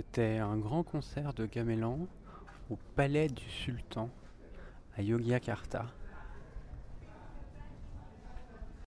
C'était un grand concert de gamelan au Palais du Sultan à Yogyakarta.